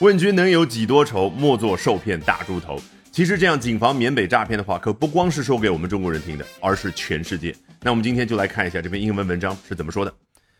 问君能有几多愁？莫作受骗大猪头。其实这样谨防缅北诈骗的话，可不光是说给我们中国人听的，而是全世界。那我们今天就来看一下这篇英文文章是怎么说的。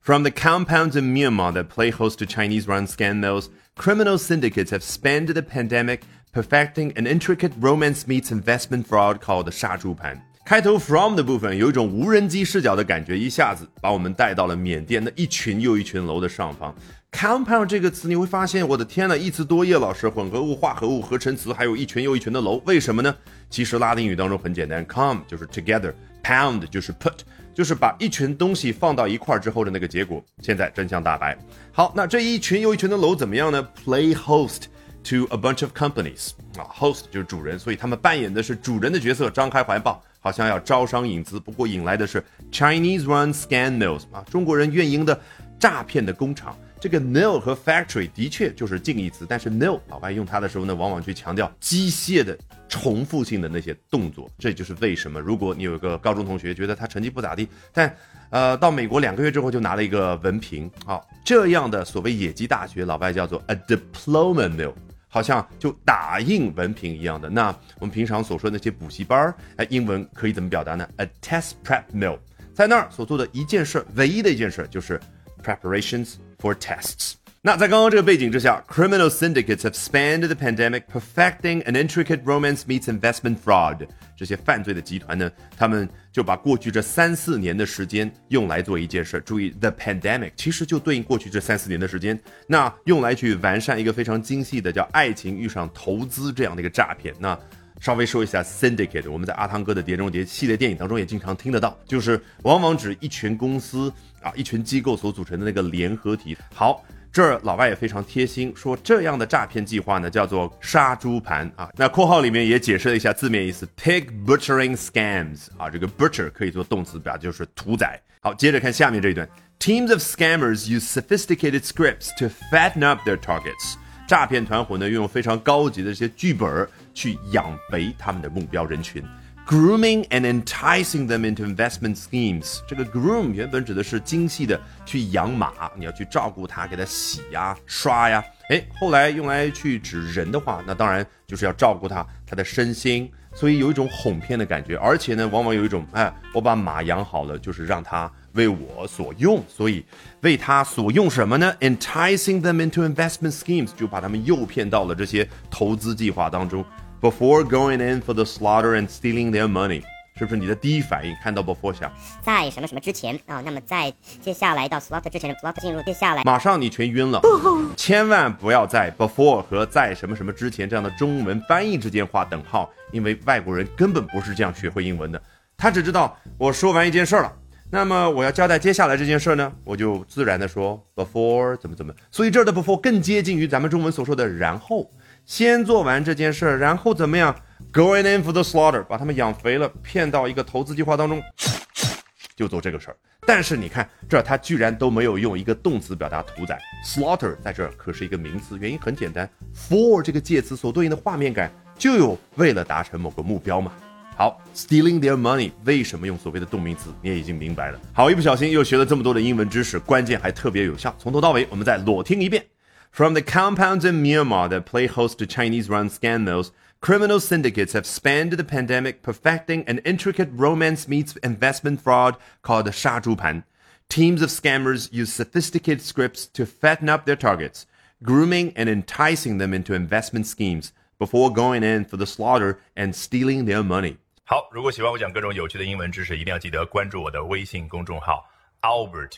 From the compounds in Myanmar that play host to Chinese-run scam mills, criminal syndicates have spanned the pandemic perfecting an intricate romance meets investment fraud called 杀猪盘。 开头 from 的部分有一种无人机视角的感觉，一下子把我们带到了缅甸的一群又一群楼的上方。compound 这个词你会发现，我的天呐，一词多义，老师，混合物、化合物、合成词，还有一群又一群的楼，为什么呢？其实拉丁语当中很简单，come 就是 together，pound 就是 put，就是把一群东西放到一块儿之后的那个结果。现在真相大白。好，那这一群又一群的楼怎么样呢？Play host to a bunch of companies 啊，host 就是主人，所以他们扮演的是主人的角色，张开怀抱。好像要招商引资，不过引来的是 Chinese-run scam mills 啊，中国人运营的诈骗的工厂。这个 mill 和 factory 的确就是近义词，但是 nil 老外用它的时候呢，往往去强调机械的重复性的那些动作。这就是为什么，如果你有一个高中同学觉得他成绩不咋地，但呃到美国两个月之后就拿了一个文凭，好，这样的所谓野鸡大学，老外叫做 a diploma mill。好像就打印文凭一样的。那我们平常所说的那些补习班儿，哎，英文可以怎么表达呢？A test prep mill，在那儿所做的一件事，唯一的一件事就是 preparations for tests。那在刚刚这个背景之下，criminal syndicates have spanned the pandemic perfecting an intricate romance meets investment fraud。这些犯罪的集团呢，他们就把过去这三四年的时间用来做一件事。注意，the pandemic 其实就对应过去这三四年的时间，那用来去完善一个非常精细的叫爱情遇上投资这样的一个诈骗。那稍微说一下 syndicate，我们在阿汤哥的《碟中谍》系列电影当中也经常听得到，就是往往指一群公司啊、一群机构所组成的那个联合体。好。这儿老外也非常贴心，说这样的诈骗计划呢叫做杀猪盘啊。那括号里面也解释了一下字面意思，pig butchering scams 啊，这个 butcher 可以做动词表就是屠宰。好，接着看下面这一段，teams of scammers use sophisticated scripts to fatten up their targets。诈骗团伙呢运用非常高级的这些剧本去养肥他们的目标人群。Grooming and enticing them into investment schemes。这个 groom 原本指的是精细的去养马，你要去照顾它，给它洗呀、刷呀。哎，后来用来去指人的话，那当然就是要照顾它，它的身心。所以有一种哄骗的感觉，而且呢，往往有一种哎，我把马养好了，就是让它为我所用。所以为它所用什么呢？Enticing them into investment schemes，就把他们诱骗到了这些投资计划当中。Before going in for the slaughter and stealing their money，是不是你的第一反应看到 before 想，在什么什么之前啊？那么在接下来到 slaughter 之前，slaughter 进入接下来，马上你全晕了。千万不要在 before 和在什么什么之前这样的中文翻译之间画等号，因为外国人根本不是这样学会英文的。他只知道我说完一件事了，那么我要交代接下来这件事呢，我就自然的说 before 怎么怎么。所以这儿的 before 更接近于咱们中文所说的然后。先做完这件事儿，然后怎么样？Going in for the slaughter，把他们养肥了，骗到一个投资计划当中，就做这个事儿。但是你看，这他居然都没有用一个动词表达屠宰，slaughter 在这儿可是一个名词，原因很简单，for 这个介词所对应的画面感就有为了达成某个目标嘛。好，stealing their money，为什么用所谓的动名词？你也已经明白了。好，一不小心又学了这么多的英文知识，关键还特别有效。从头到尾，我们再裸听一遍。From the compounds in Myanmar that play host to Chinese run scan mills, criminal syndicates have spanned the pandemic perfecting an intricate romance meets investment fraud called the Shazhupan. Teams of scammers use sophisticated scripts to fatten up their targets, grooming and enticing them into investment schemes before going in for the slaughter and stealing their money. 好，如果喜欢我讲各种有趣的英文知识，一定要记得关注我的微信公众号 Albert。